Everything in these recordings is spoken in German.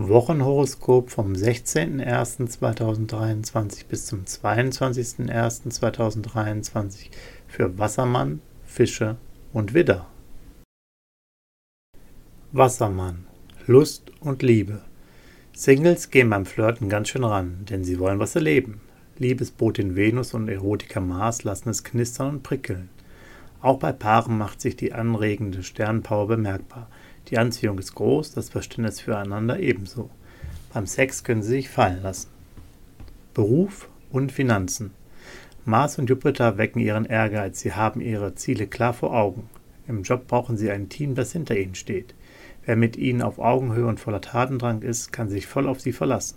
Wochenhoroskop vom 16.01.2023 bis zum 22.01.2023 für Wassermann, Fische und Widder. Wassermann, Lust und Liebe. Singles gehen beim Flirten ganz schön ran, denn sie wollen was erleben. Liebesbotin Venus und Erotiker Mars lassen es knistern und prickeln. Auch bei Paaren macht sich die anregende Sternpower bemerkbar. Die Anziehung ist groß, das Verständnis füreinander ebenso. Beim Sex können sie sich fallen lassen. Beruf und Finanzen. Mars und Jupiter wecken ihren Ehrgeiz, sie haben ihre Ziele klar vor Augen. Im Job brauchen sie ein Team, das hinter ihnen steht. Wer mit ihnen auf Augenhöhe und voller Tatendrang ist, kann sich voll auf sie verlassen.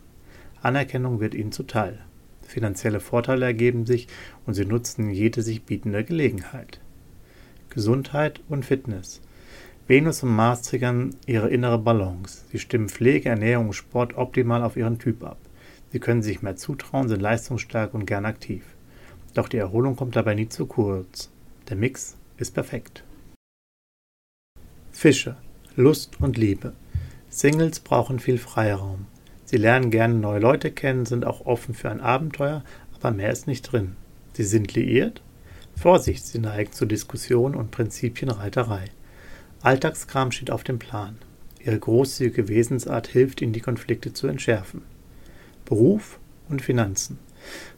Anerkennung wird ihnen zuteil. Finanzielle Vorteile ergeben sich und sie nutzen jede sich bietende Gelegenheit. Gesundheit und Fitness. Venus und Mars triggern ihre innere Balance. Sie stimmen Pflege, Ernährung und Sport optimal auf ihren Typ ab. Sie können sich mehr zutrauen, sind leistungsstark und gern aktiv. Doch die Erholung kommt dabei nie zu kurz. Der Mix ist perfekt. Fische. Lust und Liebe. Singles brauchen viel Freiraum. Sie lernen gerne neue Leute kennen, sind auch offen für ein Abenteuer, aber mehr ist nicht drin. Sie sind liiert Vorsicht, sie neigen zu Diskussion und Prinzipienreiterei. Alltagskram steht auf dem Plan. Ihre großzügige Wesensart hilft ihnen, die Konflikte zu entschärfen. Beruf und Finanzen.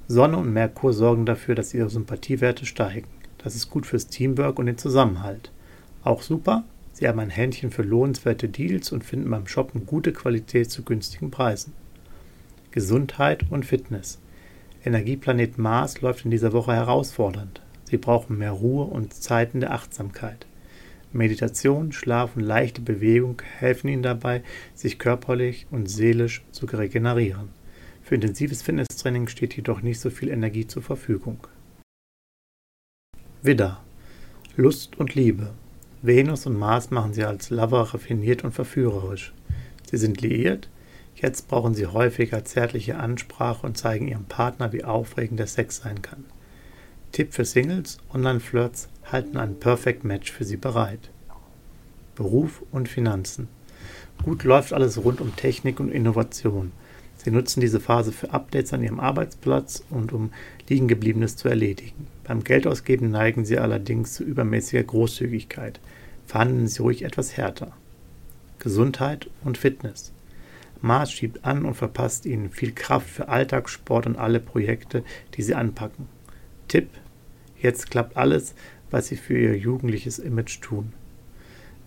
Sonne und Merkur sorgen dafür, dass ihre Sympathiewerte steigen. Das ist gut fürs Teamwork und den Zusammenhalt. Auch super, sie haben ein Händchen für lohnenswerte Deals und finden beim Shoppen gute Qualität zu günstigen Preisen. Gesundheit und Fitness. Energieplanet Mars läuft in dieser Woche herausfordernd. Sie brauchen mehr Ruhe und Zeiten der Achtsamkeit. Meditation, Schlaf und leichte Bewegung helfen ihnen dabei, sich körperlich und seelisch zu regenerieren. Für intensives Fitnesstraining steht jedoch nicht so viel Energie zur Verfügung. Widder. Lust und Liebe. Venus und Mars machen sie als Lover raffiniert und verführerisch. Sie sind liiert, jetzt brauchen sie häufiger zärtliche Ansprache und zeigen ihrem Partner, wie aufregend der Sex sein kann. Tipp für Singles: Online-Flirts halten ein Perfect Match für Sie bereit. Beruf und Finanzen. Gut läuft alles rund um Technik und Innovation. Sie nutzen diese Phase für Updates an Ihrem Arbeitsplatz und um Liegengebliebenes zu erledigen. Beim Geldausgeben neigen Sie allerdings zu übermäßiger Großzügigkeit. Verhandeln Sie ruhig etwas härter. Gesundheit und Fitness. Mars schiebt an und verpasst Ihnen viel Kraft für Alltagssport und alle Projekte, die Sie anpacken. Tipp Jetzt klappt alles, was sie für ihr jugendliches Image tun.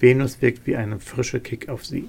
Venus wirkt wie ein frischer Kick auf sie.